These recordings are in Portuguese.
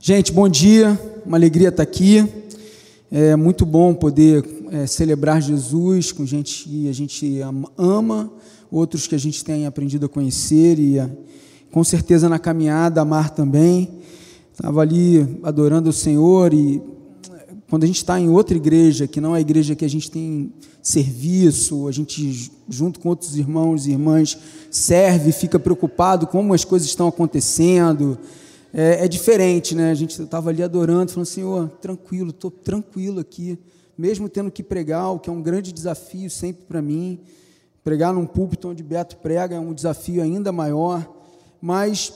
Gente, bom dia, uma alegria estar aqui. É muito bom poder é, celebrar Jesus com gente que a gente ama, outros que a gente tem aprendido a conhecer e com certeza na caminhada amar também. Estava ali adorando o Senhor e quando a gente está em outra igreja, que não é a igreja que a gente tem serviço, a gente, junto com outros irmãos e irmãs, serve, fica preocupado com como as coisas estão acontecendo. É, é diferente, né? A gente estava ali adorando, falando, Senhor, tranquilo, estou tranquilo aqui, mesmo tendo que pregar, o que é um grande desafio sempre para mim. Pregar num púlpito onde Beto prega é um desafio ainda maior, mas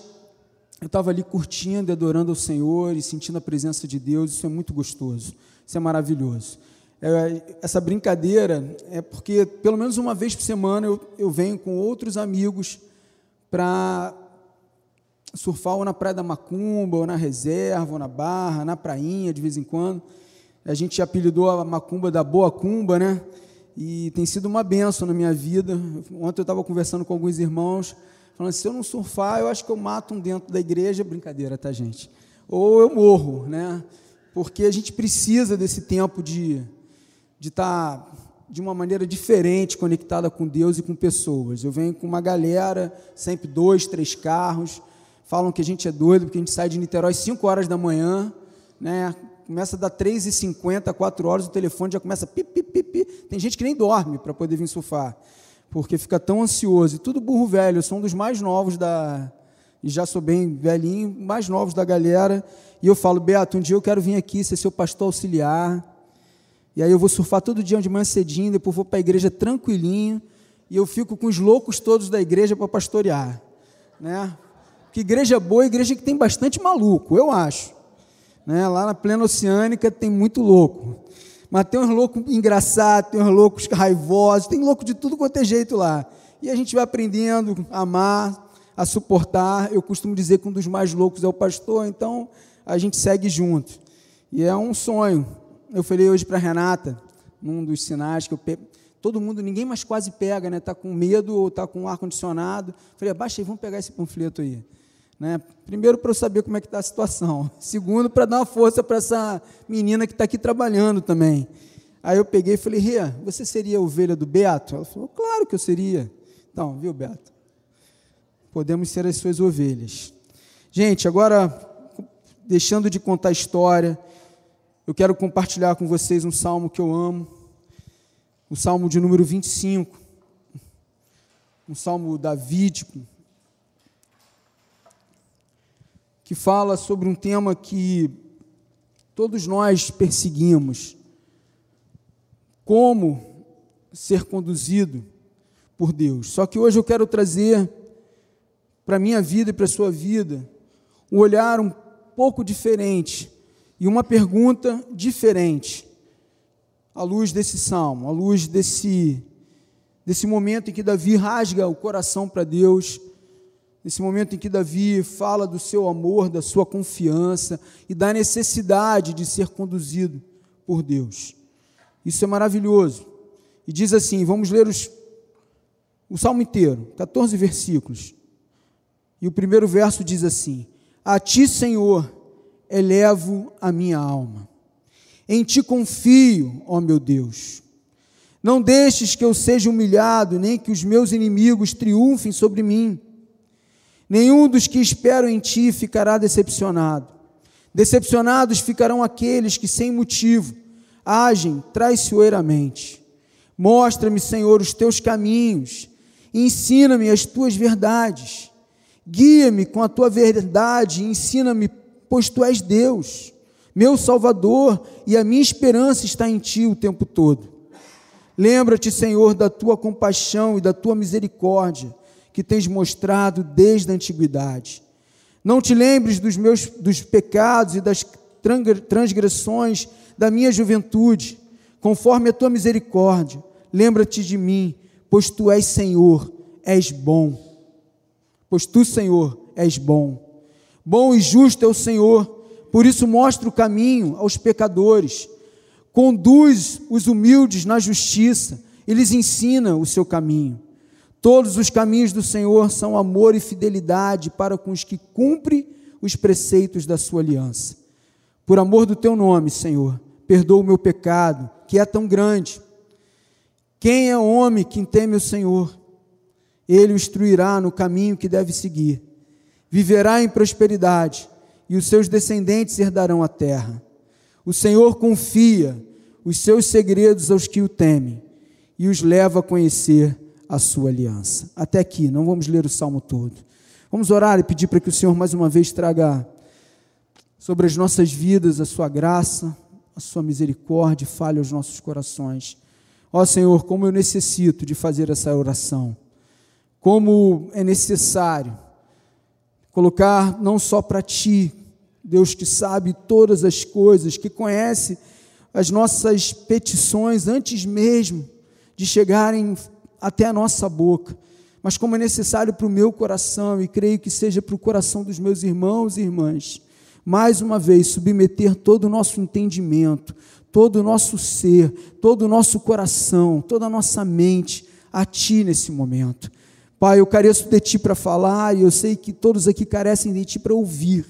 eu estava ali curtindo, adorando ao Senhor e sentindo a presença de Deus, isso é muito gostoso, isso é maravilhoso. É, essa brincadeira é porque, pelo menos uma vez por semana, eu, eu venho com outros amigos para surfar ou na Praia da Macumba, ou na Reserva, ou na Barra, na Prainha, de vez em quando. A gente apelidou a Macumba da Boa Cumba, né? E tem sido uma benção na minha vida. Ontem eu estava conversando com alguns irmãos, falando: se eu não surfar, eu acho que eu mato um dentro da igreja. Brincadeira, tá, gente? Ou eu morro, né? Porque a gente precisa desse tempo de de estar tá de uma maneira diferente conectada com Deus e com pessoas. Eu venho com uma galera, sempre dois, três carros. Falam que a gente é doido porque a gente sai de Niterói às 5 horas da manhã, né? Começa a dar 3h50, 4 horas, o telefone já começa a pi, pi, pi, pi. Tem gente que nem dorme para poder vir surfar porque fica tão ansioso. E tudo burro velho, eu sou um dos mais novos da. E já sou bem velhinho, mais novos da galera. E eu falo, Beto, um dia eu quero vir aqui ser seu pastor auxiliar. E aí eu vou surfar todo dia de manhã cedinho, depois vou para a igreja tranquilinho. E eu fico com os loucos todos da igreja para pastorear. Né? Que igreja boa, igreja que tem bastante maluco, eu acho. Né? Lá na plena oceânica tem muito louco. Mas tem uns loucos engraçados, tem uns loucos raivosos, tem louco de tudo quanto é jeito lá. E a gente vai aprendendo a amar, a suportar. Eu costumo dizer que um dos mais loucos é o pastor, então a gente segue junto. E é um sonho. Eu falei hoje para Renata, num dos sinais que eu pe... todo mundo, ninguém mais quase pega, né? Tá com medo ou tá com ar condicionado. Falei, abaixa aí, vamos pegar esse panfleto aí. Né? Primeiro, para eu saber como é que está a situação. Segundo, para dar uma força para essa menina que está aqui trabalhando também. Aí eu peguei e falei, Rê, você seria a ovelha do Beto? Ela falou, claro que eu seria. Então, viu, Beto? Podemos ser as suas ovelhas. Gente, agora, deixando de contar a história, eu quero compartilhar com vocês um salmo que eu amo, o salmo de número 25, um salmo davídico, que fala sobre um tema que todos nós perseguimos: como ser conduzido por Deus. Só que hoje eu quero trazer para a minha vida e para a sua vida um olhar um pouco diferente e uma pergunta diferente à luz desse salmo, à luz desse, desse momento em que Davi rasga o coração para Deus Nesse momento em que Davi fala do seu amor, da sua confiança e da necessidade de ser conduzido por Deus. Isso é maravilhoso. E diz assim: vamos ler os, o salmo inteiro, 14 versículos. E o primeiro verso diz assim: A ti, Senhor, elevo a minha alma. Em ti confio, ó meu Deus. Não deixes que eu seja humilhado, nem que os meus inimigos triunfem sobre mim. Nenhum dos que esperam em ti ficará decepcionado. Decepcionados ficarão aqueles que, sem motivo, agem traiçoeiramente. Mostra-me, Senhor, os teus caminhos, ensina-me as tuas verdades. Guia-me com a tua verdade, ensina-me, pois tu és Deus, meu Salvador, e a minha esperança está em ti o tempo todo. Lembra-te, Senhor, da tua compaixão e da tua misericórdia que tens mostrado desde a antiguidade. Não te lembres dos meus dos pecados e das transgressões da minha juventude, conforme a tua misericórdia. Lembra-te de mim, pois tu és Senhor, és bom. Pois tu, Senhor, és bom. Bom e justo é o Senhor, por isso mostra o caminho aos pecadores. Conduz os humildes na justiça, e lhes ensina o seu caminho. Todos os caminhos do Senhor são amor e fidelidade para com os que cumprem os preceitos da sua aliança. Por amor do teu nome, Senhor, perdoa o meu pecado, que é tão grande. Quem é homem que teme o Senhor? Ele o instruirá no caminho que deve seguir. Viverá em prosperidade e os seus descendentes herdarão a terra. O Senhor confia os seus segredos aos que o temem e os leva a conhecer a sua aliança. Até aqui, não vamos ler o salmo todo. Vamos orar e pedir para que o Senhor mais uma vez traga sobre as nossas vidas a sua graça, a sua misericórdia, fale aos nossos corações. Ó Senhor, como eu necessito de fazer essa oração. Como é necessário colocar não só para ti, Deus que sabe todas as coisas, que conhece as nossas petições antes mesmo de chegarem até a nossa boca, mas como é necessário para o meu coração, e creio que seja para o coração dos meus irmãos e irmãs, mais uma vez, submeter todo o nosso entendimento, todo o nosso ser, todo o nosso coração, toda a nossa mente a Ti nesse momento. Pai, eu careço de Ti para falar, e eu sei que todos aqui carecem de Ti para ouvir.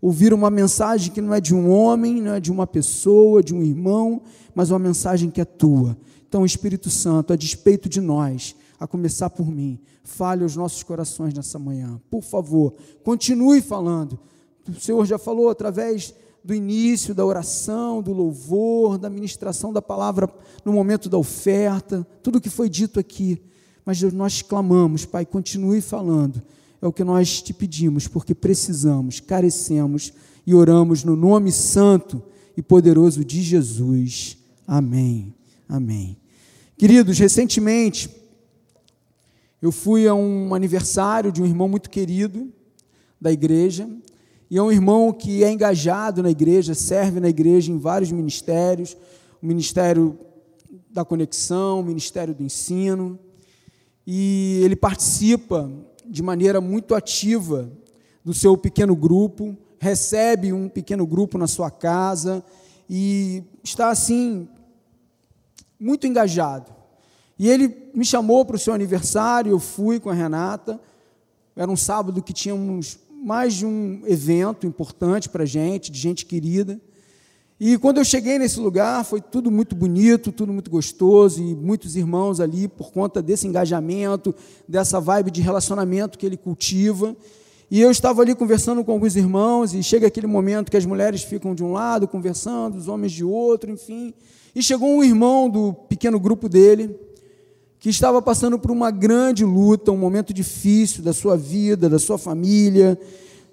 Ouvir uma mensagem que não é de um homem, não é de uma pessoa, de um irmão, mas uma mensagem que é Tua. Então, Espírito Santo, a despeito de nós, a começar por mim, fale aos nossos corações nessa manhã. Por favor, continue falando. O Senhor já falou através do início da oração, do louvor, da ministração da palavra no momento da oferta, tudo o que foi dito aqui. Mas nós clamamos, Pai, continue falando. É o que nós te pedimos, porque precisamos, carecemos e oramos no nome santo e poderoso de Jesus. Amém. Amém. Queridos, recentemente eu fui a um aniversário de um irmão muito querido da igreja, e é um irmão que é engajado na igreja, serve na igreja em vários ministérios, o ministério da conexão, o ministério do ensino, e ele participa de maneira muito ativa do seu pequeno grupo, recebe um pequeno grupo na sua casa e está assim muito engajado. E ele me chamou para o seu aniversário, eu fui com a Renata. Era um sábado que tínhamos mais de um evento importante para a gente, de gente querida. E quando eu cheguei nesse lugar, foi tudo muito bonito, tudo muito gostoso, e muitos irmãos ali, por conta desse engajamento, dessa vibe de relacionamento que ele cultiva. E eu estava ali conversando com alguns irmãos, e chega aquele momento que as mulheres ficam de um lado conversando, os homens de outro, enfim. E chegou um irmão do pequeno grupo dele, que estava passando por uma grande luta, um momento difícil da sua vida, da sua família,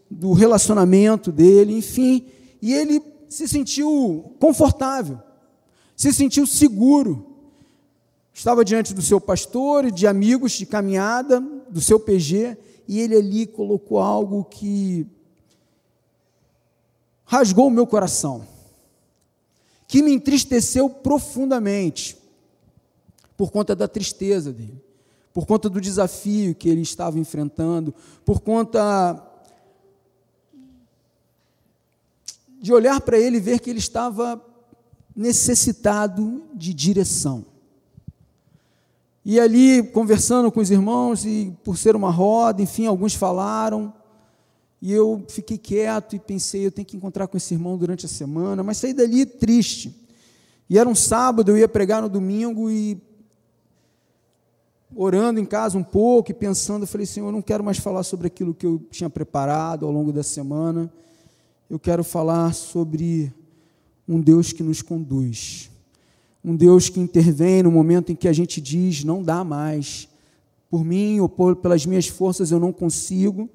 do relacionamento dele, enfim, e ele se sentiu confortável, se sentiu seguro. Estava diante do seu pastor e de amigos de caminhada, do seu PG, e ele ali colocou algo que rasgou o meu coração que me entristeceu profundamente por conta da tristeza dele, por conta do desafio que ele estava enfrentando, por conta de olhar para ele e ver que ele estava necessitado de direção. E ali, conversando com os irmãos, e por ser uma roda, enfim, alguns falaram, e eu fiquei quieto e pensei, eu tenho que encontrar com esse irmão durante a semana, mas saí dali triste. E era um sábado, eu ia pregar no domingo e orando em casa um pouco e pensando, eu falei, Senhor, eu não quero mais falar sobre aquilo que eu tinha preparado ao longo da semana. Eu quero falar sobre um Deus que nos conduz. Um Deus que intervém no momento em que a gente diz, não dá mais. Por mim ou por, pelas minhas forças eu não consigo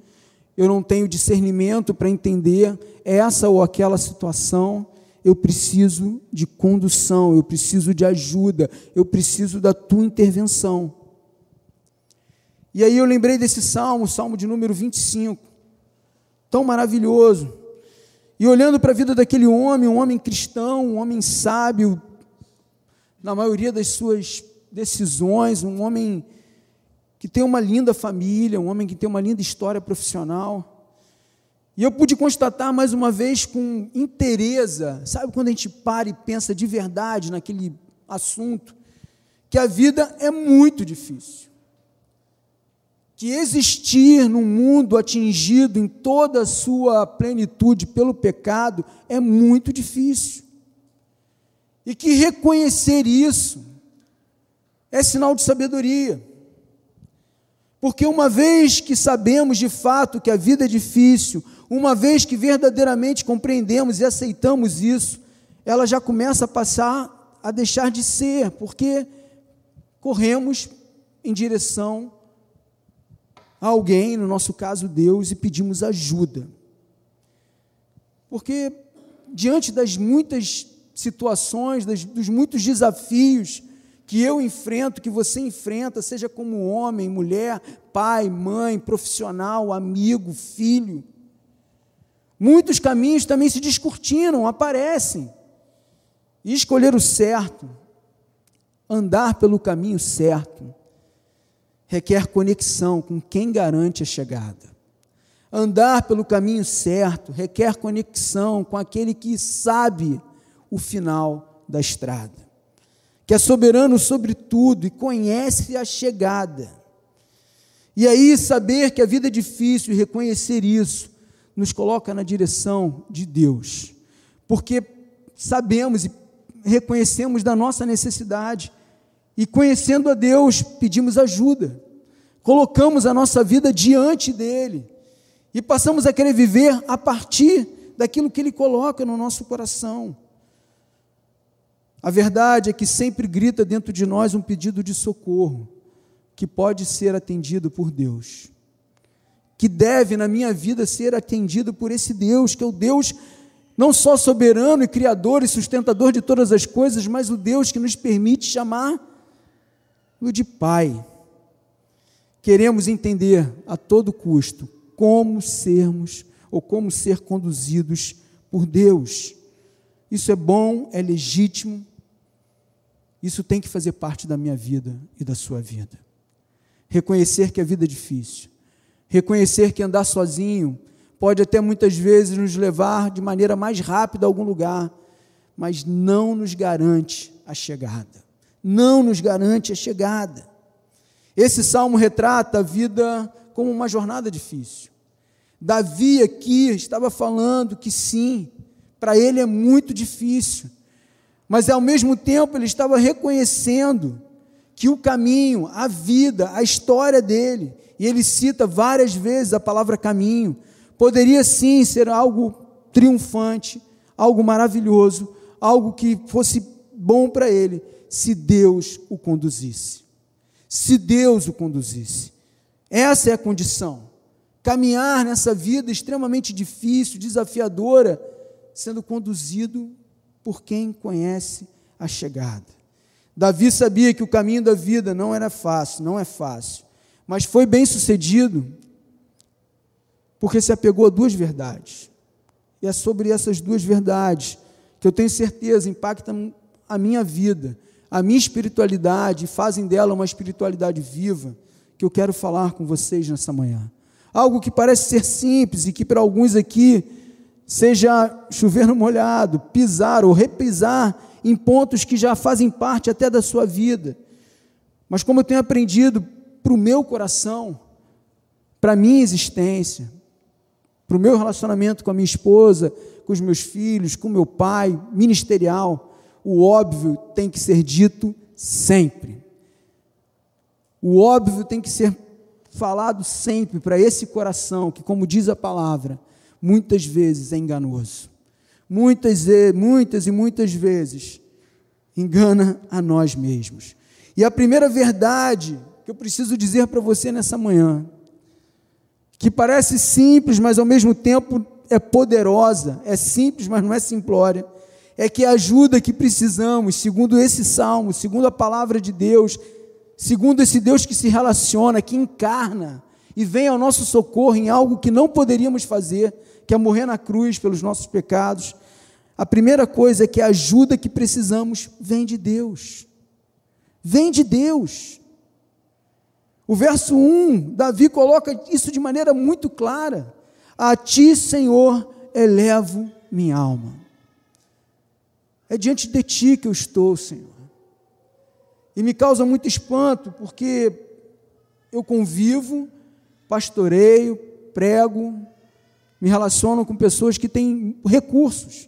eu não tenho discernimento para entender essa ou aquela situação, eu preciso de condução, eu preciso de ajuda, eu preciso da tua intervenção. E aí eu lembrei desse salmo, o salmo de número 25, tão maravilhoso. E olhando para a vida daquele homem, um homem cristão, um homem sábio, na maioria das suas decisões, um homem que tem uma linda família, um homem que tem uma linda história profissional. E eu pude constatar mais uma vez com interesse, sabe quando a gente para e pensa de verdade naquele assunto, que a vida é muito difícil. Que existir num mundo atingido em toda a sua plenitude pelo pecado é muito difícil. E que reconhecer isso é sinal de sabedoria. Porque uma vez que sabemos de fato que a vida é difícil, uma vez que verdadeiramente compreendemos e aceitamos isso, ela já começa a passar a deixar de ser, porque corremos em direção alguém, no nosso caso Deus, e pedimos ajuda. Porque diante das muitas situações, das, dos muitos desafios que eu enfrento, que você enfrenta, seja como homem, mulher, pai, mãe, profissional, amigo, filho, muitos caminhos também se descortinam, aparecem. E escolher o certo, andar pelo caminho certo, requer conexão com quem garante a chegada. Andar pelo caminho certo requer conexão com aquele que sabe o final da estrada, que é soberano sobre tudo e conhece a chegada. E aí, saber que a vida é difícil e reconhecer isso, nos coloca na direção de Deus, porque sabemos e reconhecemos da nossa necessidade e conhecendo a Deus, pedimos ajuda, colocamos a nossa vida diante dEle. E passamos a querer viver a partir daquilo que Ele coloca no nosso coração. A verdade é que sempre grita dentro de nós um pedido de socorro, que pode ser atendido por Deus, que deve na minha vida ser atendido por esse Deus, que é o Deus não só soberano e criador e sustentador de todas as coisas, mas o Deus que nos permite chamar o de Pai. Queremos entender a todo custo como sermos ou como ser conduzidos por Deus. Isso é bom, é legítimo, isso tem que fazer parte da minha vida e da sua vida. Reconhecer que a vida é difícil, reconhecer que andar sozinho pode até muitas vezes nos levar de maneira mais rápida a algum lugar, mas não nos garante a chegada não nos garante a chegada. Esse salmo retrata a vida como uma jornada difícil. Davi aqui estava falando que sim, para ele é muito difícil, mas ao mesmo tempo ele estava reconhecendo que o caminho, a vida, a história dele, e ele cita várias vezes a palavra caminho, poderia sim ser algo triunfante, algo maravilhoso, algo que fosse bom para ele, se Deus o conduzisse. Se Deus o conduzisse. Essa é a condição. Caminhar nessa vida extremamente difícil, desafiadora, sendo conduzido por quem conhece a chegada. Davi sabia que o caminho da vida não era fácil, não é fácil, mas foi bem sucedido porque se apegou a duas verdades. E é sobre essas duas verdades que eu tenho certeza impactam a minha vida a minha espiritualidade, fazem dela uma espiritualidade viva, que eu quero falar com vocês nessa manhã. Algo que parece ser simples e que para alguns aqui seja chover no molhado, pisar ou repisar em pontos que já fazem parte até da sua vida. Mas como eu tenho aprendido para o meu coração, para a minha existência, para o meu relacionamento com a minha esposa, com os meus filhos, com meu pai, ministerial, o óbvio tem que ser dito sempre. O óbvio tem que ser falado sempre para esse coração que, como diz a palavra, muitas vezes é enganoso. Muitas, muitas e muitas vezes engana a nós mesmos. E a primeira verdade que eu preciso dizer para você nessa manhã, que parece simples, mas ao mesmo tempo é poderosa, é simples, mas não é simplória, é que a ajuda que precisamos, segundo esse salmo, segundo a palavra de Deus, segundo esse Deus que se relaciona, que encarna e vem ao nosso socorro em algo que não poderíamos fazer, que é morrer na cruz pelos nossos pecados. A primeira coisa é que a ajuda que precisamos vem de Deus. Vem de Deus. O verso 1, Davi coloca isso de maneira muito clara: A ti, Senhor, elevo minha alma. É diante de ti que eu estou, Senhor. E me causa muito espanto, porque eu convivo pastoreio, prego, me relaciono com pessoas que têm recursos.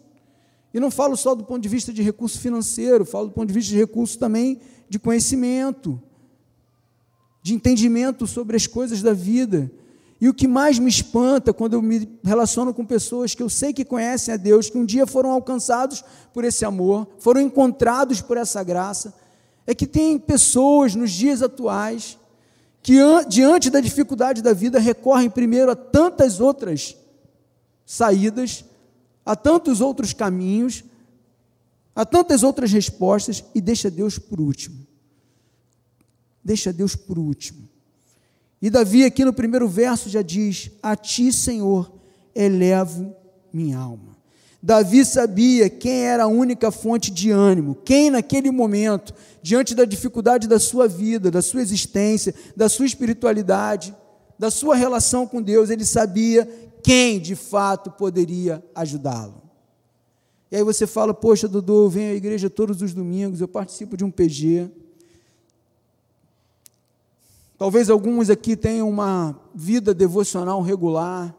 E não falo só do ponto de vista de recurso financeiro, falo do ponto de vista de recurso também de conhecimento, de entendimento sobre as coisas da vida. E o que mais me espanta quando eu me relaciono com pessoas que eu sei que conhecem a Deus, que um dia foram alcançados por esse amor, foram encontrados por essa graça, é que tem pessoas nos dias atuais que, diante da dificuldade da vida, recorrem primeiro a tantas outras saídas há tantos outros caminhos, há tantas outras respostas e deixa Deus por último. Deixa Deus por último. E Davi, aqui no primeiro verso, já diz: A ti, Senhor, elevo minha alma. Davi sabia quem era a única fonte de ânimo, quem naquele momento, diante da dificuldade da sua vida, da sua existência, da sua espiritualidade, da sua relação com Deus, ele sabia quem de fato poderia ajudá-lo. E aí você fala, poxa, Dudu, eu venho à igreja todos os domingos, eu participo de um PG. Talvez alguns aqui tenham uma vida devocional regular.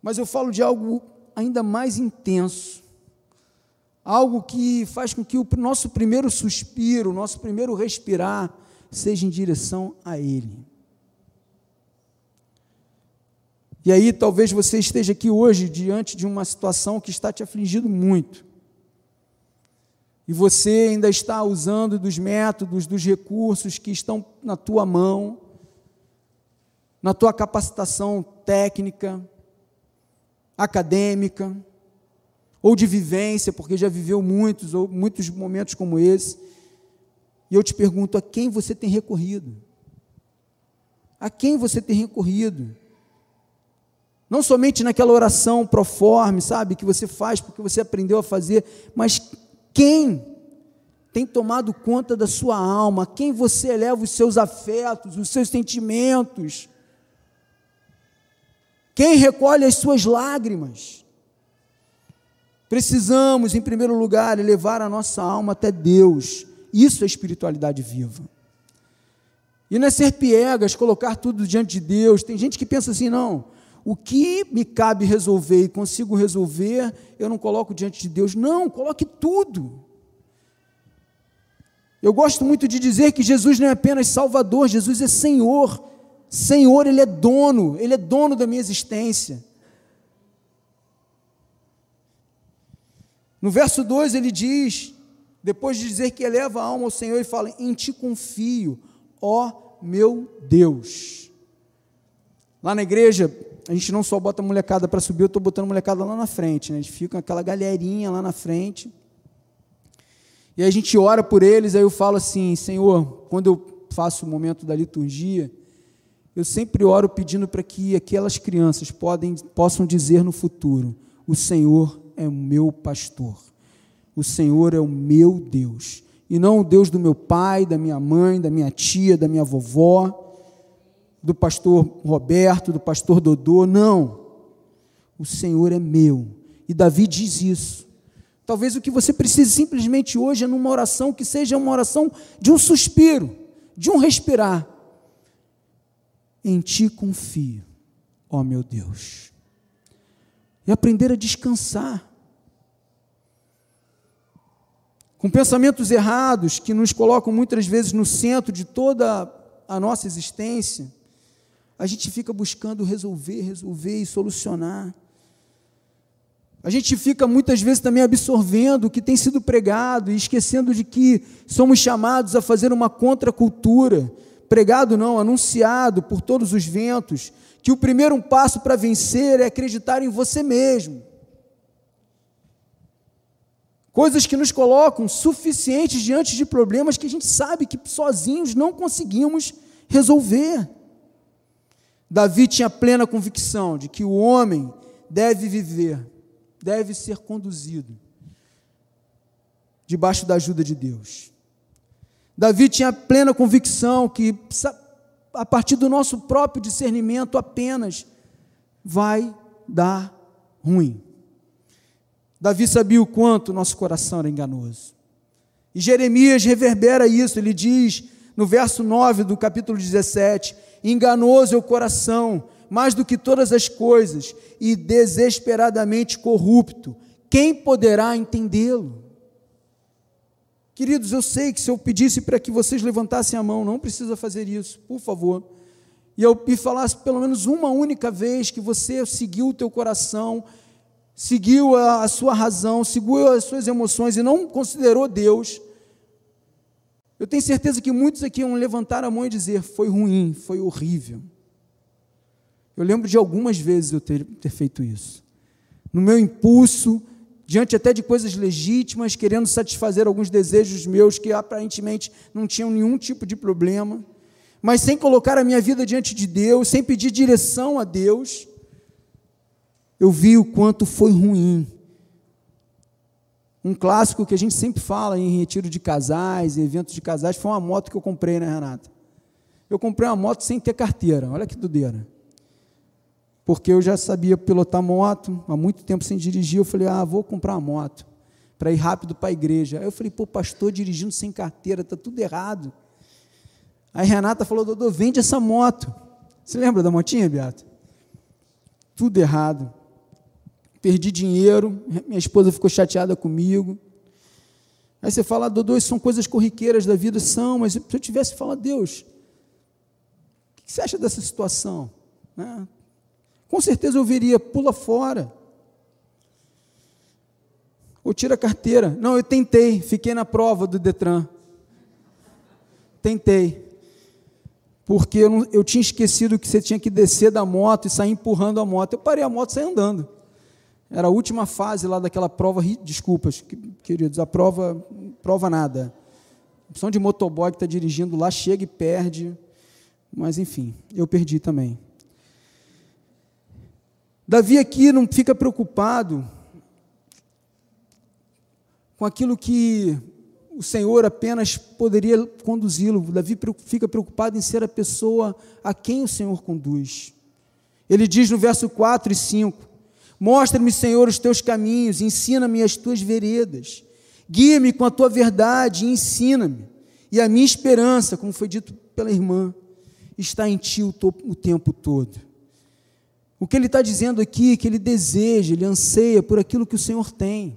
Mas eu falo de algo ainda mais intenso. Algo que faz com que o nosso primeiro suspiro, o nosso primeiro respirar, seja em direção a Ele. E aí talvez você esteja aqui hoje diante de uma situação que está te afligindo muito. E você ainda está usando dos métodos, dos recursos que estão na tua mão, na tua capacitação técnica, acadêmica, ou de vivência, porque já viveu muitos ou muitos momentos como esse. E eu te pergunto, a quem você tem recorrido? A quem você tem recorrido? Não somente naquela oração proforme, sabe, que você faz porque você aprendeu a fazer, mas quem tem tomado conta da sua alma, quem você eleva os seus afetos, os seus sentimentos, quem recolhe as suas lágrimas. Precisamos, em primeiro lugar, elevar a nossa alma até Deus. Isso é espiritualidade viva. E não é ser piegas, colocar tudo diante de Deus. Tem gente que pensa assim, não, o que me cabe resolver e consigo resolver, eu não coloco diante de Deus. Não, coloque tudo. Eu gosto muito de dizer que Jesus não é apenas Salvador, Jesus é Senhor. Senhor, Ele é dono, Ele é dono da minha existência. No verso 2 ele diz, depois de dizer que eleva a alma ao Senhor, ele fala: Em ti confio, ó meu Deus. Lá na igreja, a gente não só bota a molecada para subir, eu estou botando a molecada lá na frente, né? A gente fica aquela galerinha lá na frente. E a gente ora por eles, aí eu falo assim, Senhor, quando eu faço o momento da liturgia, eu sempre oro pedindo para que aquelas crianças podem, possam dizer no futuro: O Senhor é o meu pastor, o Senhor é o meu Deus, e não o Deus do meu pai, da minha mãe, da minha tia, da minha vovó do pastor Roberto, do pastor Dodô, não. O Senhor é meu. E Davi diz isso. Talvez o que você precise simplesmente hoje é numa oração que seja uma oração de um suspiro, de um respirar. Em ti confio, ó meu Deus. E aprender a descansar. Com pensamentos errados que nos colocam muitas vezes no centro de toda a nossa existência a gente fica buscando resolver, resolver e solucionar. A gente fica muitas vezes também absorvendo o que tem sido pregado e esquecendo de que somos chamados a fazer uma contracultura, pregado não, anunciado por todos os ventos, que o primeiro passo para vencer é acreditar em você mesmo. Coisas que nos colocam suficientes diante de problemas que a gente sabe que sozinhos não conseguimos resolver. Davi tinha plena convicção de que o homem deve viver, deve ser conduzido debaixo da ajuda de Deus. Davi tinha plena convicção que a partir do nosso próprio discernimento apenas vai dar ruim. Davi sabia o quanto nosso coração era enganoso. E Jeremias reverbera isso, ele diz: no verso 9 do capítulo 17: Enganoso é o coração, mais do que todas as coisas, e desesperadamente corrupto. Quem poderá entendê-lo? Queridos, eu sei que se eu pedisse para que vocês levantassem a mão, não precisa fazer isso, por favor. E eu me falasse pelo menos uma única vez que você seguiu o teu coração, seguiu a, a sua razão, seguiu as suas emoções e não considerou Deus. Eu tenho certeza que muitos aqui vão levantar a mão e dizer: foi ruim, foi horrível. Eu lembro de algumas vezes eu ter, ter feito isso. No meu impulso, diante até de coisas legítimas, querendo satisfazer alguns desejos meus que aparentemente não tinham nenhum tipo de problema, mas sem colocar a minha vida diante de Deus, sem pedir direção a Deus, eu vi o quanto foi ruim. Um clássico que a gente sempre fala em retiro de casais, em eventos de casais, foi uma moto que eu comprei, né, Renata? Eu comprei uma moto sem ter carteira, olha que doideira porque eu já sabia pilotar moto, há muito tempo sem dirigir, eu falei, ah, vou comprar uma moto, para ir rápido para a igreja. Aí eu falei, pô, pastor dirigindo sem carteira, está tudo errado. Aí Renata falou, Dodô, vende essa moto. Você lembra da motinha, Beato? Tudo errado. Perdi dinheiro, minha esposa ficou chateada comigo. Aí você fala, Dodô, isso são coisas corriqueiras da vida, são, mas se eu tivesse falado, Deus, o que você acha dessa situação? Né? Com certeza eu viria, pula fora. Ou tira a carteira. Não, eu tentei, fiquei na prova do Detran. Tentei. Porque eu, não, eu tinha esquecido que você tinha que descer da moto e sair empurrando a moto. Eu parei a moto e saí andando. Era a última fase lá daquela prova, desculpas, queridos, a prova, prova nada. Opção de motoboy que está dirigindo lá, chega e perde. Mas enfim, eu perdi também. Davi aqui não fica preocupado com aquilo que o Senhor apenas poderia conduzi-lo. Davi fica preocupado em ser a pessoa a quem o Senhor conduz. Ele diz no verso 4 e 5: Mostra-me, Senhor, os teus caminhos, ensina-me as tuas veredas. Guia-me com a tua verdade e ensina-me. E a minha esperança, como foi dito pela irmã, está em ti o, o tempo todo. O que ele está dizendo aqui é que ele deseja, ele anseia por aquilo que o Senhor tem.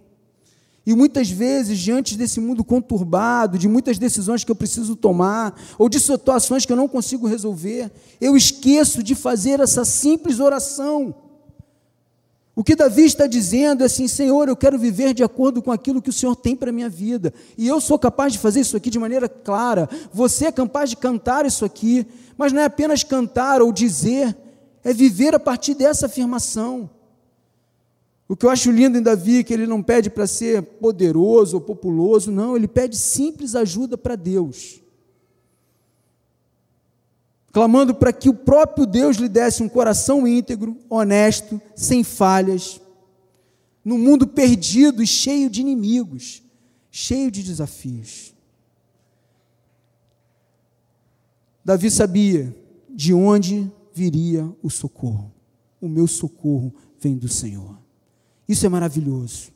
E muitas vezes, diante desse mundo conturbado, de muitas decisões que eu preciso tomar, ou de situações que eu não consigo resolver, eu esqueço de fazer essa simples oração. O que Davi está dizendo é assim: Senhor, eu quero viver de acordo com aquilo que o Senhor tem para a minha vida, e eu sou capaz de fazer isso aqui de maneira clara, você é capaz de cantar isso aqui, mas não é apenas cantar ou dizer, é viver a partir dessa afirmação. O que eu acho lindo em Davi é que ele não pede para ser poderoso ou populoso, não, ele pede simples ajuda para Deus. Clamando para que o próprio Deus lhe desse um coração íntegro, honesto, sem falhas, num mundo perdido e cheio de inimigos, cheio de desafios. Davi sabia de onde viria o socorro. O meu socorro vem do Senhor. Isso é maravilhoso.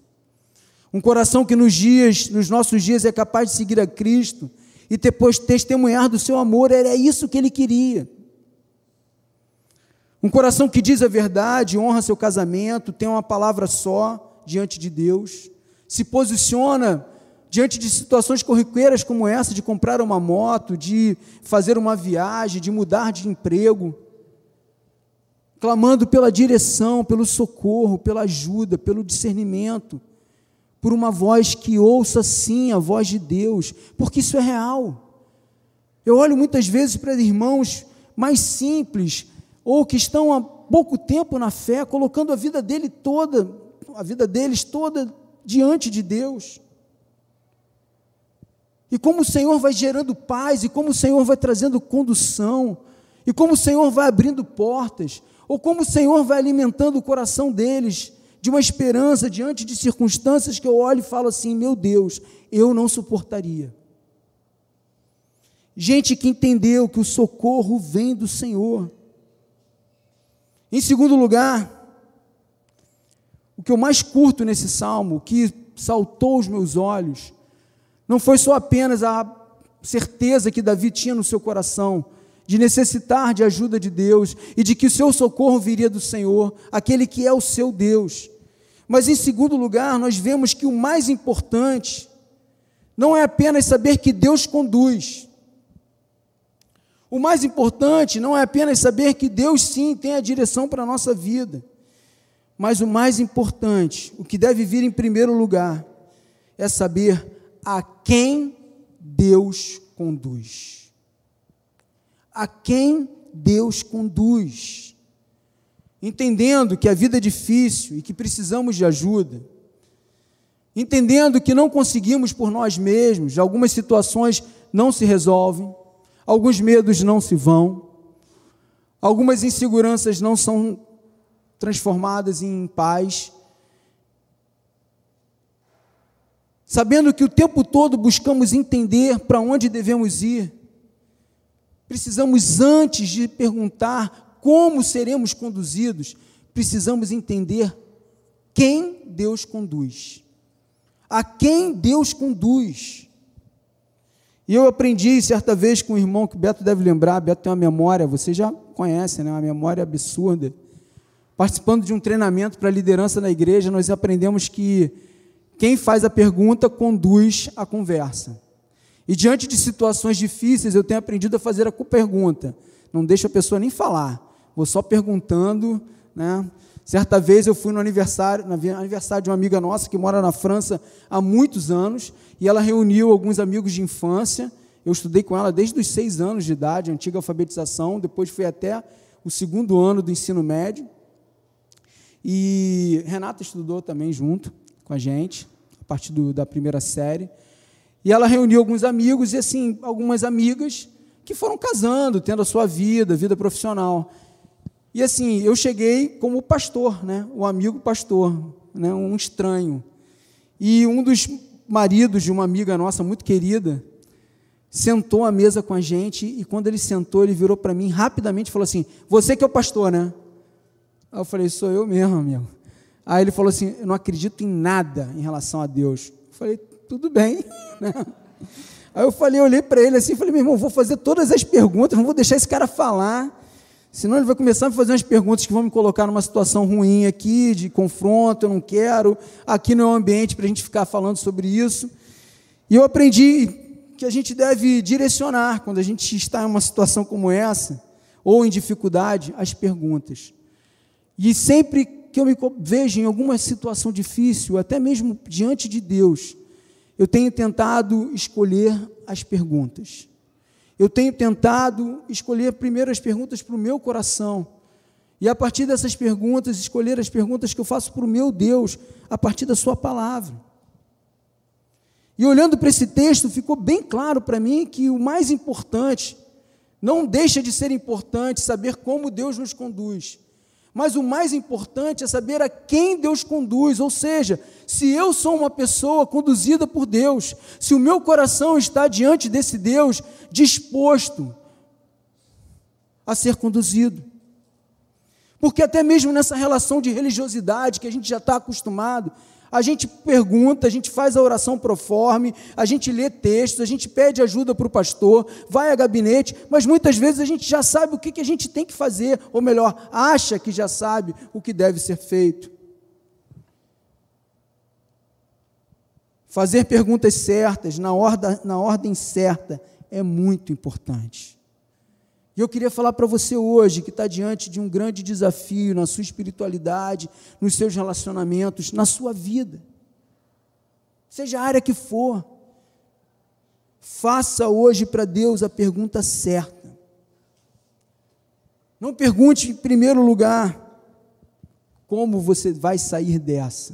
Um coração que nos dias, nos nossos dias é capaz de seguir a Cristo e depois testemunhar do seu amor, era isso que ele queria. Um coração que diz a verdade, honra seu casamento, tem uma palavra só diante de Deus, se posiciona diante de situações corriqueiras como essa, de comprar uma moto, de fazer uma viagem, de mudar de emprego, clamando pela direção, pelo socorro, pela ajuda, pelo discernimento, por uma voz que ouça sim a voz de Deus, porque isso é real. Eu olho muitas vezes para irmãos mais simples, ou que estão há pouco tempo na fé, colocando a vida dele toda, a vida deles toda diante de Deus. E como o Senhor vai gerando paz, e como o Senhor vai trazendo condução, e como o Senhor vai abrindo portas, ou como o Senhor vai alimentando o coração deles de uma esperança diante de circunstâncias que eu olho e falo assim: meu Deus, eu não suportaria. Gente que entendeu que o socorro vem do Senhor. Em segundo lugar, o que eu mais curto nesse salmo, o que saltou os meus olhos, não foi só apenas a certeza que Davi tinha no seu coração de necessitar de ajuda de Deus e de que o seu socorro viria do Senhor, aquele que é o seu Deus. Mas em segundo lugar, nós vemos que o mais importante não é apenas saber que Deus conduz. O mais importante não é apenas saber que Deus sim tem a direção para a nossa vida. Mas o mais importante, o que deve vir em primeiro lugar, é saber a quem Deus conduz. A quem Deus conduz. Entendendo que a vida é difícil e que precisamos de ajuda. Entendendo que não conseguimos por nós mesmos, algumas situações não se resolvem, alguns medos não se vão, algumas inseguranças não são transformadas em paz. Sabendo que o tempo todo buscamos entender para onde devemos ir, precisamos, antes de perguntar como seremos conduzidos, precisamos entender quem Deus conduz. A quem Deus conduz. E eu aprendi certa vez com um irmão que Beto deve lembrar, Beto tem uma memória, você já conhece, né? Uma memória absurda. Participando de um treinamento para liderança na igreja, nós aprendemos que quem faz a pergunta conduz a conversa. E diante de situações difíceis, eu tenho aprendido a fazer a pergunta. Não deixa a pessoa nem falar. Vou só perguntando, né? Certa vez eu fui no aniversário, no aniversário de uma amiga nossa que mora na França há muitos anos, e ela reuniu alguns amigos de infância. Eu estudei com ela desde os seis anos de idade, antiga alfabetização, depois fui até o segundo ano do ensino médio. E Renata estudou também junto com a gente, a partir do, da primeira série. E ela reuniu alguns amigos e, assim, algumas amigas que foram casando, tendo a sua vida, vida profissional. E, assim, eu cheguei como pastor, né? O amigo pastor, né? Um estranho. E um dos maridos de uma amiga nossa muito querida sentou à mesa com a gente e quando ele sentou, ele virou para mim rapidamente e falou assim: "Você que é o pastor, né?" Aí eu falei, sou eu mesmo, amigo. Aí ele falou assim: eu não acredito em nada em relação a Deus. Eu falei, tudo bem. Né? Aí eu falei, olhei para ele assim, falei, meu irmão, vou fazer todas as perguntas, não vou deixar esse cara falar. Senão ele vai começar a me fazer umas perguntas que vão me colocar numa situação ruim aqui, de confronto, eu não quero. Aqui não é um ambiente para a gente ficar falando sobre isso. E eu aprendi que a gente deve direcionar, quando a gente está em uma situação como essa, ou em dificuldade, as perguntas. E sempre que eu me vejo em alguma situação difícil, até mesmo diante de Deus, eu tenho tentado escolher as perguntas. Eu tenho tentado escolher primeiro as perguntas para o meu coração. E a partir dessas perguntas, escolher as perguntas que eu faço para o meu Deus, a partir da Sua palavra. E olhando para esse texto, ficou bem claro para mim que o mais importante, não deixa de ser importante saber como Deus nos conduz, mas o mais importante é saber a quem Deus conduz, ou seja, se eu sou uma pessoa conduzida por Deus, se o meu coração está diante desse Deus disposto a ser conduzido. Porque até mesmo nessa relação de religiosidade que a gente já está acostumado, a gente pergunta, a gente faz a oração proforme, a gente lê textos, a gente pede ajuda para o pastor, vai a gabinete, mas muitas vezes a gente já sabe o que, que a gente tem que fazer, ou melhor, acha que já sabe o que deve ser feito. Fazer perguntas certas, na ordem, na ordem certa, é muito importante. E eu queria falar para você hoje que está diante de um grande desafio na sua espiritualidade, nos seus relacionamentos, na sua vida. Seja a área que for, faça hoje para Deus a pergunta certa. Não pergunte em primeiro lugar como você vai sair dessa.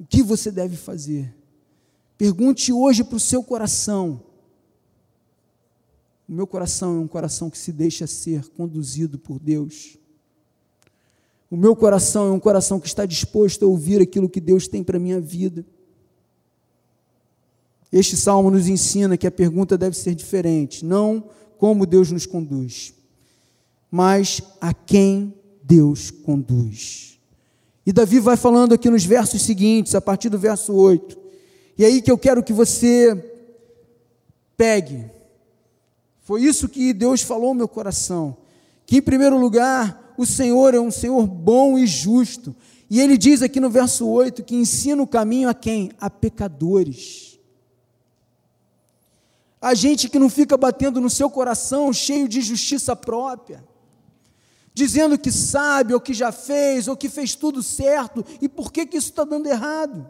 O que você deve fazer? Pergunte hoje para o seu coração o meu coração é um coração que se deixa ser conduzido por Deus. O meu coração é um coração que está disposto a ouvir aquilo que Deus tem para a minha vida. Este salmo nos ensina que a pergunta deve ser diferente, não como Deus nos conduz, mas a quem Deus conduz. E Davi vai falando aqui nos versos seguintes, a partir do verso 8. E é aí que eu quero que você pegue. Foi isso que Deus falou no meu coração. Que em primeiro lugar, o Senhor é um Senhor bom e justo. E ele diz aqui no verso 8 que ensina o caminho a quem? A pecadores. A gente que não fica batendo no seu coração cheio de justiça própria, dizendo que sabe, ou que já fez, ou que fez tudo certo, e por que, que isso está dando errado?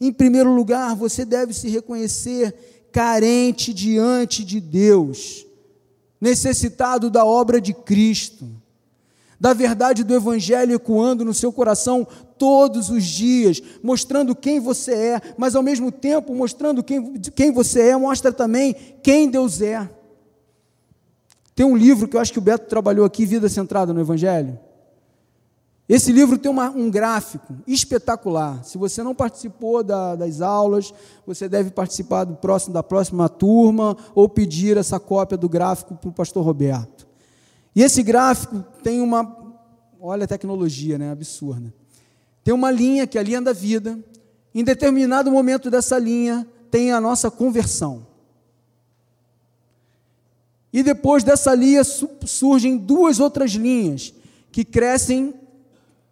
Em primeiro lugar, você deve se reconhecer carente diante de Deus, necessitado da obra de Cristo, da verdade do Evangelho ecoando no seu coração todos os dias, mostrando quem você é, mas ao mesmo tempo mostrando quem, quem você é, mostra também quem Deus é. Tem um livro que eu acho que o Beto trabalhou aqui, Vida Centrada no Evangelho. Esse livro tem uma, um gráfico espetacular. Se você não participou da, das aulas, você deve participar do próximo, da próxima turma ou pedir essa cópia do gráfico para o pastor Roberto. E esse gráfico tem uma. Olha a tecnologia, né? Absurda. Tem uma linha que é a linha da vida. Em determinado momento dessa linha tem a nossa conversão. E depois dessa linha surgem duas outras linhas que crescem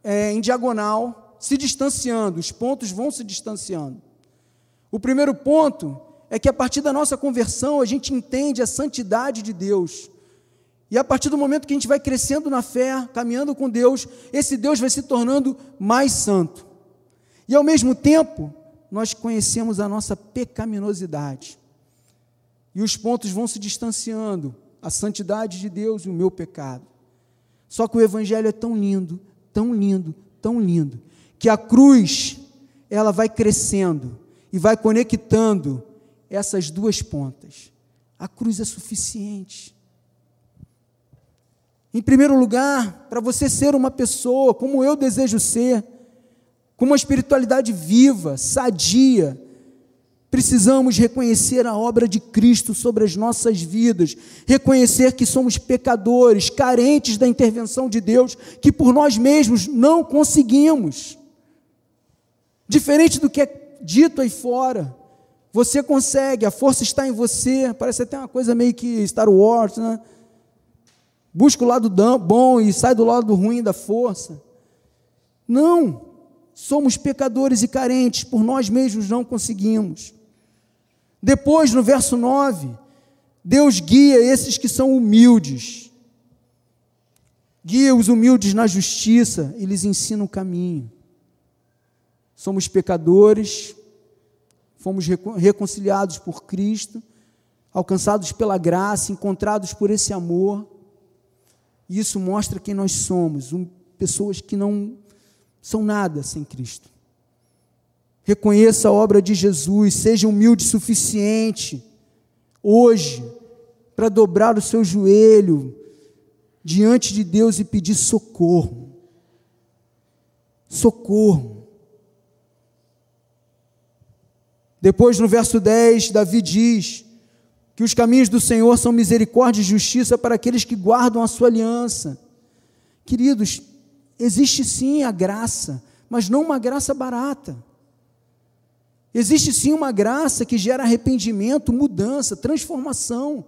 é, em diagonal, se distanciando, os pontos vão se distanciando. O primeiro ponto é que a partir da nossa conversão a gente entende a santidade de Deus. E a partir do momento que a gente vai crescendo na fé, caminhando com Deus, esse Deus vai se tornando mais santo. E ao mesmo tempo, nós conhecemos a nossa pecaminosidade. E os pontos vão se distanciando, a santidade de Deus e o meu pecado. Só que o Evangelho é tão lindo, tão lindo, tão lindo, que a cruz, ela vai crescendo e vai conectando essas duas pontas. A cruz é suficiente. Em primeiro lugar, para você ser uma pessoa como eu desejo ser, com uma espiritualidade viva, sadia, Precisamos reconhecer a obra de Cristo sobre as nossas vidas, reconhecer que somos pecadores, carentes da intervenção de Deus, que por nós mesmos não conseguimos. Diferente do que é dito aí fora, você consegue, a força está em você. Parece até uma coisa meio que Star Wars, né? Busca o lado bom e sai do lado ruim da força. Não, somos pecadores e carentes, por nós mesmos não conseguimos. Depois, no verso 9, Deus guia esses que são humildes. Guia os humildes na justiça e lhes ensina o caminho. Somos pecadores, fomos reconciliados por Cristo, alcançados pela graça, encontrados por esse amor. E isso mostra quem nós somos, pessoas que não são nada sem Cristo. Reconheça a obra de Jesus, seja humilde o suficiente hoje para dobrar o seu joelho diante de Deus e pedir socorro. Socorro. Depois, no verso 10, Davi diz que os caminhos do Senhor são misericórdia e justiça para aqueles que guardam a sua aliança. Queridos, existe sim a graça, mas não uma graça barata. Existe sim uma graça que gera arrependimento, mudança, transformação.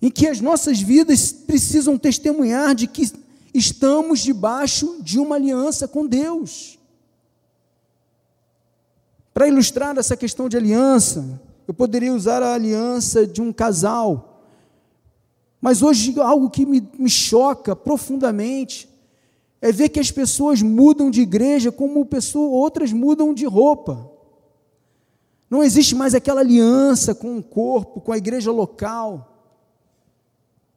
Em que as nossas vidas precisam testemunhar de que estamos debaixo de uma aliança com Deus. Para ilustrar essa questão de aliança, eu poderia usar a aliança de um casal. Mas hoje algo que me, me choca profundamente é ver que as pessoas mudam de igreja como pessoa, outras mudam de roupa. Não existe mais aquela aliança com o corpo, com a igreja local.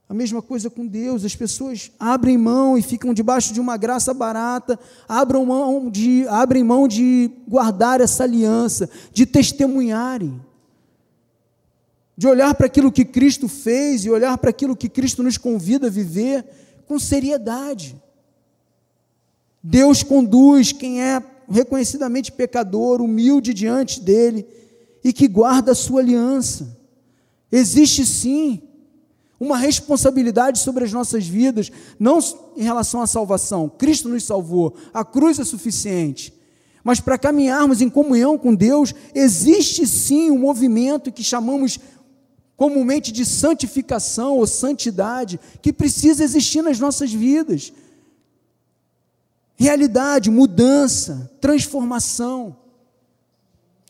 A mesma coisa com Deus, as pessoas abrem mão e ficam debaixo de uma graça barata, abrem mão de, abrem mão de guardar essa aliança, de testemunharem, de olhar para aquilo que Cristo fez e olhar para aquilo que Cristo nos convida a viver com seriedade. Deus conduz quem é reconhecidamente pecador, humilde diante dele e que guarda a sua aliança. Existe sim uma responsabilidade sobre as nossas vidas, não em relação à salvação. Cristo nos salvou, a cruz é suficiente. Mas para caminharmos em comunhão com Deus, existe sim um movimento que chamamos comumente de santificação ou santidade, que precisa existir nas nossas vidas. Realidade, mudança, transformação.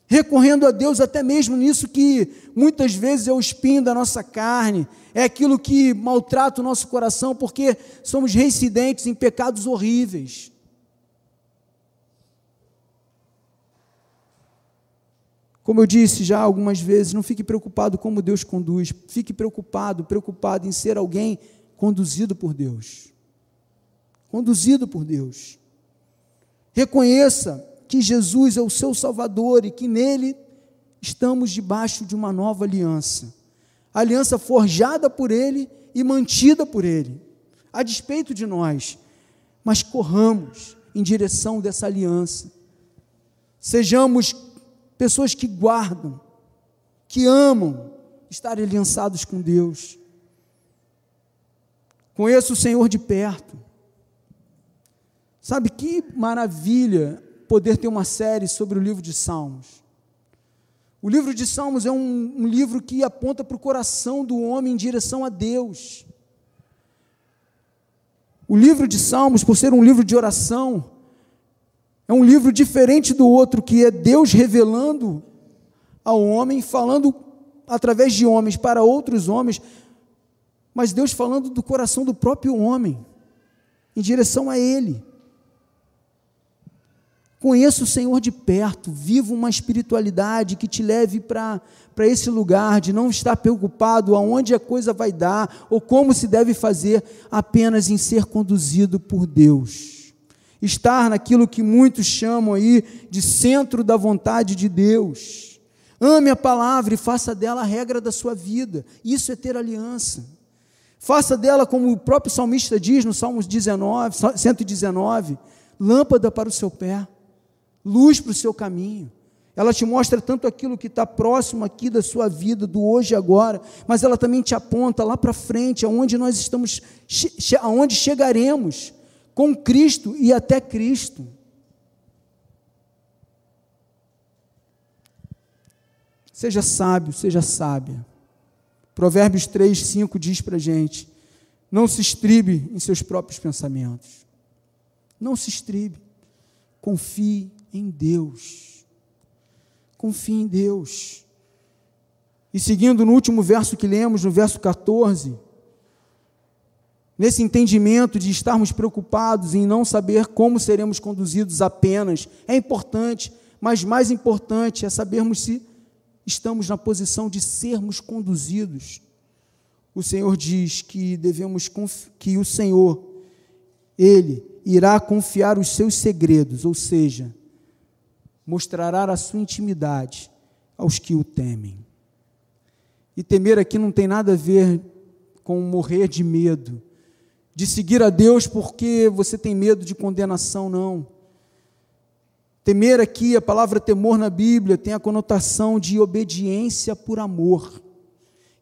Recorrendo a Deus até mesmo nisso que muitas vezes é o espinho da nossa carne, é aquilo que maltrata o nosso coração, porque somos reincidentes em pecados horríveis. Como eu disse já algumas vezes, não fique preocupado como Deus conduz, fique preocupado, preocupado em ser alguém conduzido por Deus. Conduzido por Deus. Reconheça que Jesus é o seu Salvador e que nele estamos debaixo de uma nova aliança. Aliança forjada por ele e mantida por ele, a despeito de nós. Mas corramos em direção dessa aliança. Sejamos pessoas que guardam, que amam estar aliançados com Deus. Conheço o Senhor de perto. Sabe que maravilha poder ter uma série sobre o livro de Salmos. O livro de Salmos é um, um livro que aponta para o coração do homem em direção a Deus. O livro de Salmos, por ser um livro de oração, é um livro diferente do outro, que é Deus revelando ao homem, falando através de homens para outros homens, mas Deus falando do coração do próprio homem, em direção a Ele. Conheça o Senhor de perto, viva uma espiritualidade que te leve para esse lugar de não estar preocupado aonde a coisa vai dar ou como se deve fazer, apenas em ser conduzido por Deus estar naquilo que muitos chamam aí de centro da vontade de Deus. Ame a palavra e faça dela a regra da sua vida. Isso é ter aliança. Faça dela, como o próprio salmista diz no Salmos 19, 119, lâmpada para o seu pé, luz para o seu caminho. Ela te mostra tanto aquilo que está próximo aqui da sua vida, do hoje e agora, mas ela também te aponta lá para frente, aonde nós estamos, aonde chegaremos com Cristo e até Cristo. Seja sábio, seja sábia. Provérbios 3, 5 diz para a gente: não se estribe em seus próprios pensamentos. Não se estribe. Confie em Deus. Confie em Deus. E seguindo no último verso que lemos, no verso 14, nesse entendimento de estarmos preocupados em não saber como seremos conduzidos apenas, é importante, mas mais importante é sabermos se estamos na posição de sermos conduzidos. O Senhor diz que devemos que o Senhor ele irá confiar os seus segredos, ou seja, mostrará a sua intimidade aos que o temem. E temer aqui não tem nada a ver com morrer de medo, de seguir a Deus porque você tem medo de condenação, não. Temer aqui, a palavra temor na Bíblia tem a conotação de obediência por amor,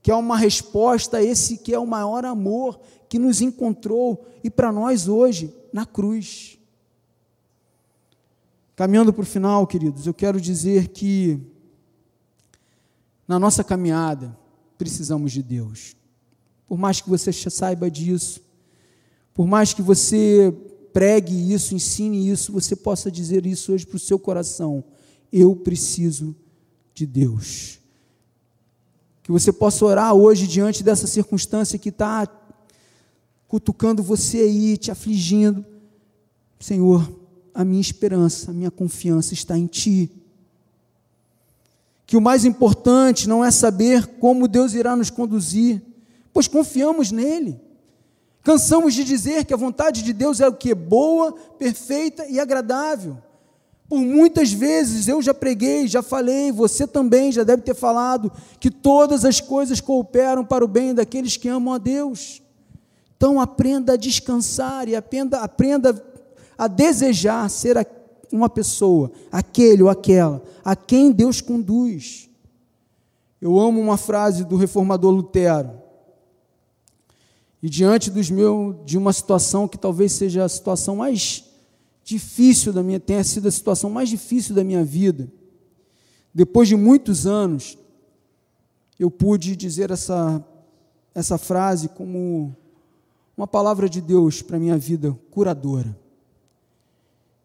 que é uma resposta a esse que é o maior amor que nos encontrou e para nós hoje na cruz. Caminhando para o final, queridos, eu quero dizer que na nossa caminhada precisamos de Deus. Por mais que você saiba disso, por mais que você pregue isso, ensine isso, você possa dizer isso hoje para o seu coração. Eu preciso de Deus. Que você possa orar hoje diante dessa circunstância que está cutucando você aí, te afligindo. Senhor, a minha esperança, a minha confiança está em Ti. Que o mais importante não é saber como Deus irá nos conduzir, pois confiamos nele. Cansamos de dizer que a vontade de Deus é o que? Boa, perfeita e agradável. Por muitas vezes eu já preguei, já falei, você também já deve ter falado, que todas as coisas cooperam para o bem daqueles que amam a Deus. Então aprenda a descansar e aprenda, aprenda a desejar ser uma pessoa, aquele ou aquela, a quem Deus conduz. Eu amo uma frase do reformador Lutero. E diante dos meus, de uma situação que talvez seja a situação mais difícil da minha, tenha sido a situação mais difícil da minha vida, depois de muitos anos, eu pude dizer essa, essa frase como uma palavra de Deus para a minha vida curadora.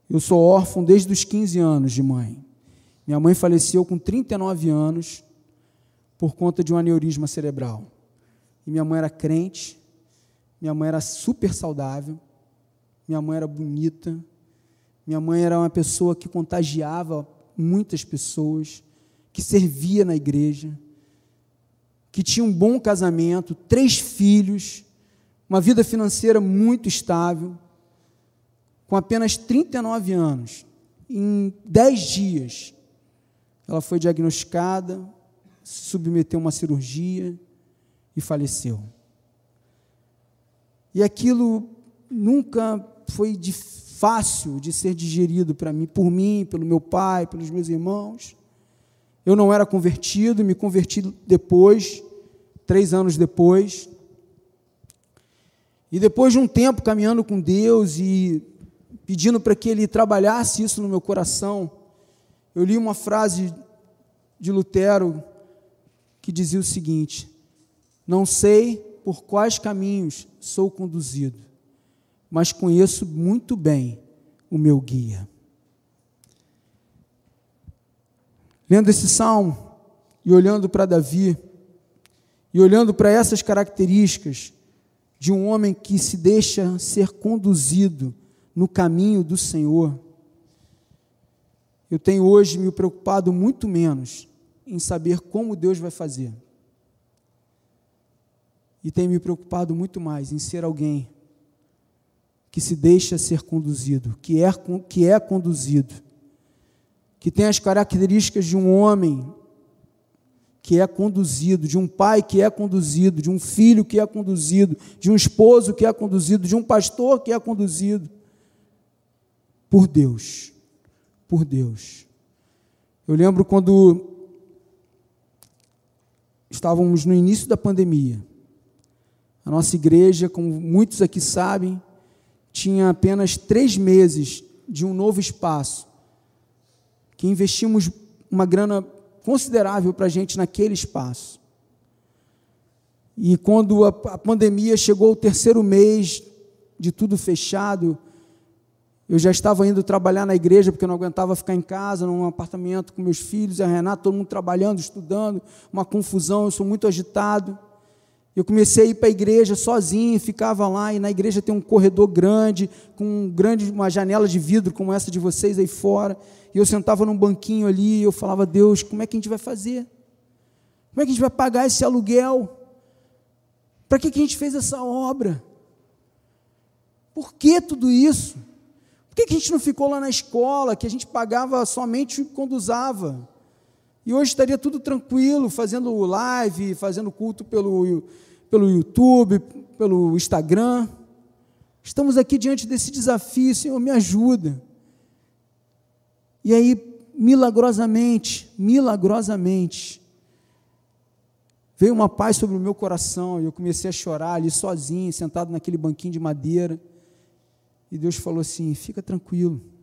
Eu sou órfão desde os 15 anos de mãe. Minha mãe faleceu com 39 anos por conta de um aneurisma cerebral. E minha mãe era crente, minha mãe era super saudável, minha mãe era bonita, minha mãe era uma pessoa que contagiava muitas pessoas, que servia na igreja, que tinha um bom casamento, três filhos, uma vida financeira muito estável, com apenas 39 anos. Em dez dias, ela foi diagnosticada, submeteu a uma cirurgia e faleceu. E aquilo nunca foi de fácil de ser digerido para mim, por mim, pelo meu pai, pelos meus irmãos. Eu não era convertido, me converti depois, três anos depois. E depois de um tempo caminhando com Deus e pedindo para que Ele trabalhasse isso no meu coração, eu li uma frase de Lutero que dizia o seguinte: Não sei por quais caminhos sou conduzido, mas conheço muito bem o meu guia. Lendo esse salmo e olhando para Davi, e olhando para essas características de um homem que se deixa ser conduzido no caminho do Senhor, eu tenho hoje me preocupado muito menos em saber como Deus vai fazer. E tenho me preocupado muito mais em ser alguém que se deixa ser conduzido, que é, que é conduzido, que tem as características de um homem que é conduzido, de um pai que é conduzido, de um filho que é conduzido, de um esposo que é conduzido, de um pastor que é conduzido por Deus. Por Deus. Eu lembro quando estávamos no início da pandemia. A nossa igreja, como muitos aqui sabem, tinha apenas três meses de um novo espaço, que investimos uma grana considerável para a gente naquele espaço. E quando a, pandemia chegou o terceiro mês de tudo fechado, eu já estava indo trabalhar na igreja porque eu não aguentava ficar em casa, num apartamento com meus filhos, a Renata, todo mundo trabalhando, estudando, uma confusão, eu sou muito agitado. Eu comecei a ir para a igreja sozinho, ficava lá, e na igreja tem um corredor grande, com um grande, uma janela de vidro como essa de vocês aí fora. E eu sentava num banquinho ali e eu falava, Deus, como é que a gente vai fazer? Como é que a gente vai pagar esse aluguel? Para que, que a gente fez essa obra? Por que tudo isso? Por que, a gente não ficou lá na escola, que a gente pagava somente quando usava? E hoje estaria tudo tranquilo, fazendo live, fazendo culto pelo, pelo YouTube, pelo Instagram. Estamos aqui diante desse desafio, Senhor, me ajuda. E aí, milagrosamente, milagrosamente, veio uma paz sobre o meu coração e eu comecei a chorar ali sozinho, sentado naquele banquinho de madeira. E Deus falou assim: fica tranquilo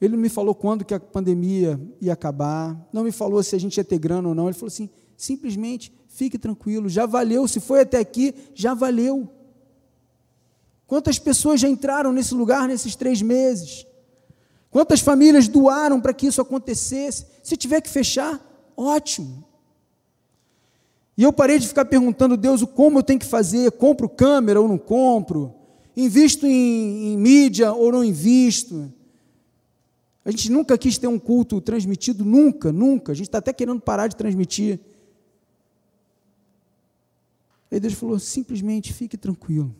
ele não me falou quando que a pandemia ia acabar, não me falou se a gente ia ter grana ou não. Ele falou assim: simplesmente fique tranquilo, já valeu. Se foi até aqui, já valeu. Quantas pessoas já entraram nesse lugar nesses três meses? Quantas famílias doaram para que isso acontecesse? Se tiver que fechar, ótimo. E eu parei de ficar perguntando, Deus, o como eu tenho que fazer? Compro câmera ou não compro? Invisto em, em mídia ou não invisto? A gente nunca quis ter um culto transmitido, nunca, nunca. A gente está até querendo parar de transmitir. Aí Deus falou: simplesmente fique tranquilo.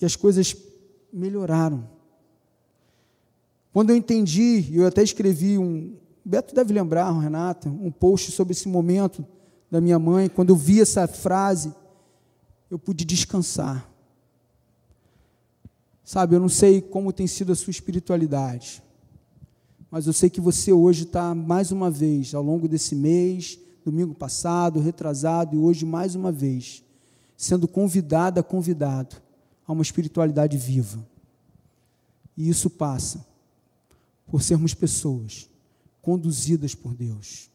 E as coisas melhoraram. Quando eu entendi, eu até escrevi um. Beto deve lembrar, Renata, um post sobre esse momento da minha mãe. Quando eu vi essa frase, eu pude descansar. Sabe, eu não sei como tem sido a sua espiritualidade, mas eu sei que você hoje está, mais uma vez, ao longo desse mês, domingo passado, retrasado e hoje mais uma vez, sendo convidada, convidado a uma espiritualidade viva. E isso passa por sermos pessoas conduzidas por Deus,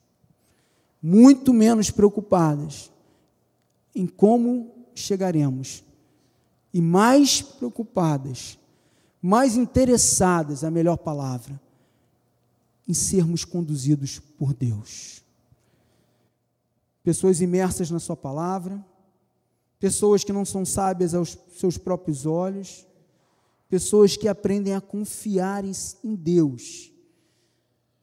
muito menos preocupadas em como chegaremos e mais preocupadas, mais interessadas, a melhor palavra, em sermos conduzidos por Deus. Pessoas imersas na Sua palavra, pessoas que não são sábias aos seus próprios olhos, pessoas que aprendem a confiar em, em Deus,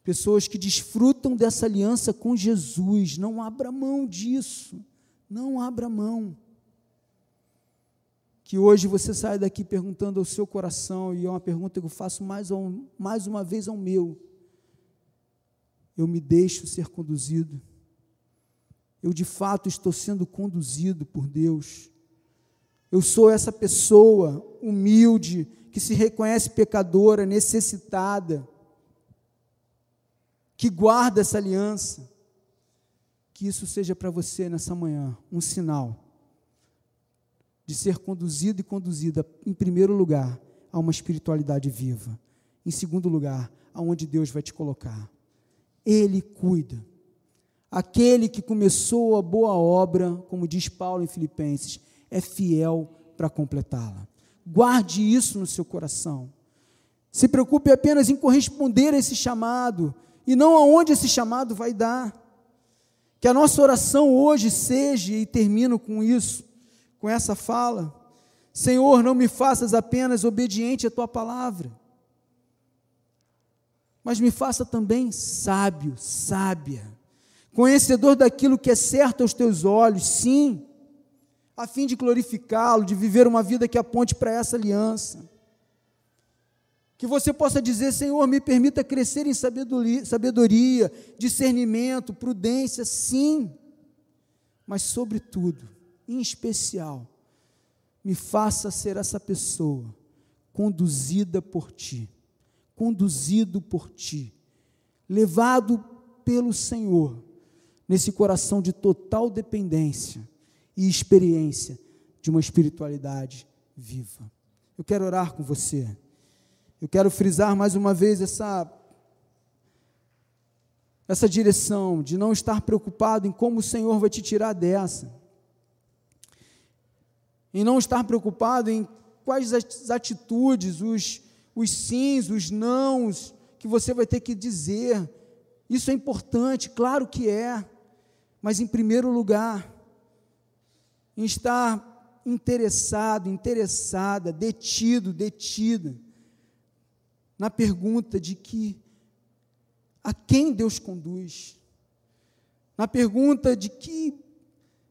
pessoas que desfrutam dessa aliança com Jesus. Não abra mão disso, não abra mão. Que hoje você saia daqui perguntando ao seu coração, e é uma pergunta que eu faço mais, ao, mais uma vez ao meu: eu me deixo ser conduzido? Eu de fato estou sendo conduzido por Deus? Eu sou essa pessoa humilde, que se reconhece pecadora, necessitada, que guarda essa aliança, que isso seja para você nessa manhã um sinal de ser conduzido e conduzida, em primeiro lugar, a uma espiritualidade viva, em segundo lugar, aonde Deus vai te colocar. Ele cuida. Aquele que começou a boa obra, como diz Paulo em Filipenses, é fiel para completá-la. Guarde isso no seu coração. Se preocupe apenas em corresponder a esse chamado e não aonde esse chamado vai dar. Que a nossa oração hoje seja, e termino com isso, com essa fala: Senhor, não me faças apenas obediente à tua palavra, mas me faça também sábio, sábia, conhecedor daquilo que é certo aos teus olhos, sim, a fim de glorificá-lo, de viver uma vida que aponte para essa aliança. Que você possa dizer, Senhor, me permita crescer em sabedoria, sabedoria, discernimento, prudência, sim, mas, sobretudo, em especial, me faça ser essa pessoa conduzida por Ti, conduzido por Ti, levado pelo Senhor, nesse coração de total dependência e experiência de uma espiritualidade viva. Eu quero orar com você. Eu quero frisar mais uma vez essa essa direção de não estar preocupado em como o Senhor vai te tirar dessa. Em não estar preocupado em quais as atitudes, os, os sims, os nãos que você vai ter que dizer. Isso é importante, claro que é. Mas em primeiro lugar, em estar interessado, interessada, detido, detida na pergunta de que a quem Deus conduz, na pergunta de que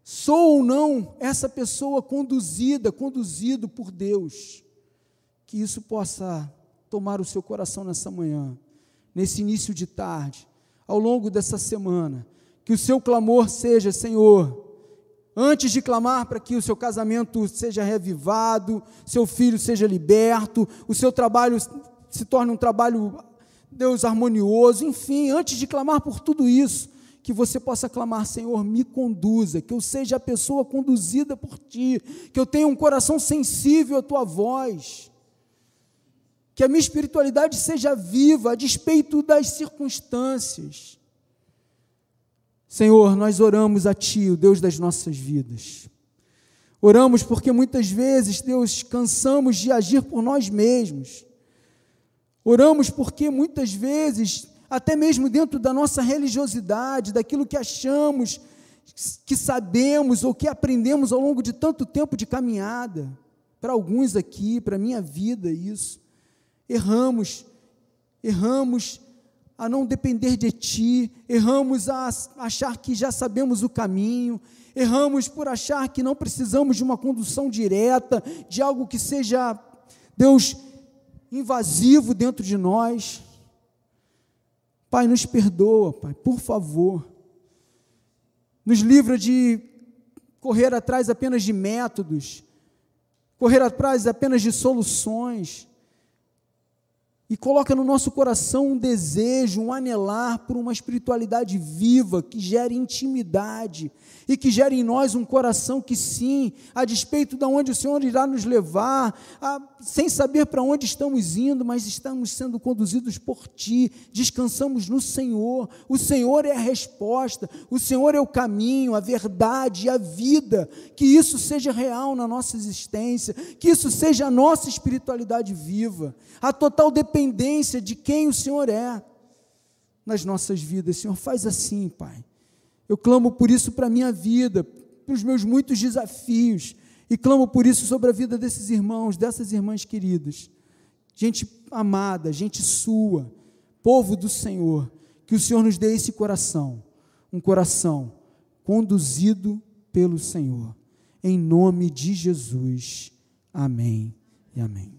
sou ou não essa pessoa conduzida, conduzido por Deus, que isso possa tomar o seu coração nessa manhã, nesse início de tarde, ao longo dessa semana, que o seu clamor seja, Senhor, antes de clamar para que o seu casamento seja revivado, seu filho seja liberto, o seu trabalho se torne um trabalho, Deus, harmonioso, enfim, antes de clamar por tudo isso, que você possa clamar, Senhor, me conduza, que eu seja a pessoa conduzida por ti, que eu tenha um coração sensível à tua voz, que a minha espiritualidade seja viva a despeito das circunstâncias Senhor, nós oramos a Ti, o Deus das nossas vidas. Oramos porque muitas vezes, Deus, cansamos de agir por nós mesmos. Oramos porque muitas vezes, até mesmo dentro da nossa religiosidade, daquilo que achamos, que sabemos ou que aprendemos ao longo de tanto tempo de caminhada, para alguns aqui, para a minha vida, isso, erramos, erramos a não depender de Ti, erramos a achar que já sabemos o caminho, erramos por achar que não precisamos de uma condução direta, de algo que seja, Deus, invasivo dentro de nós. Pai, nos perdoa, Pai, por favor. Nos livra de correr atrás apenas de métodos, correr atrás apenas de soluções e coloca no nosso coração um desejo, um anelar por uma espiritualidade viva, que gere intimidade e que gere em nós um coração que, sim, a despeito de onde o Senhor irá nos levar, a, sem saber para onde estamos indo, mas estamos sendo conduzidos por Ti, descansamos no Senhor. O Senhor é a resposta, o Senhor é o caminho, a verdade a vida. Que isso seja real na nossa existência, que isso seja a nossa espiritualidade viva, a total dependência dependência de quem o Senhor é nas nossas vidas. Senhor, faz assim, Pai. Eu clamo por isso para a minha vida, para os meus muitos desafios, e clamo por isso sobre a vida desses irmãos, dessas irmãs queridas. Gente amada, gente sua, povo do Senhor, que o Senhor nos dê esse coração, um coração conduzido pelo Senhor. Em nome de Jesus. Amém e amém.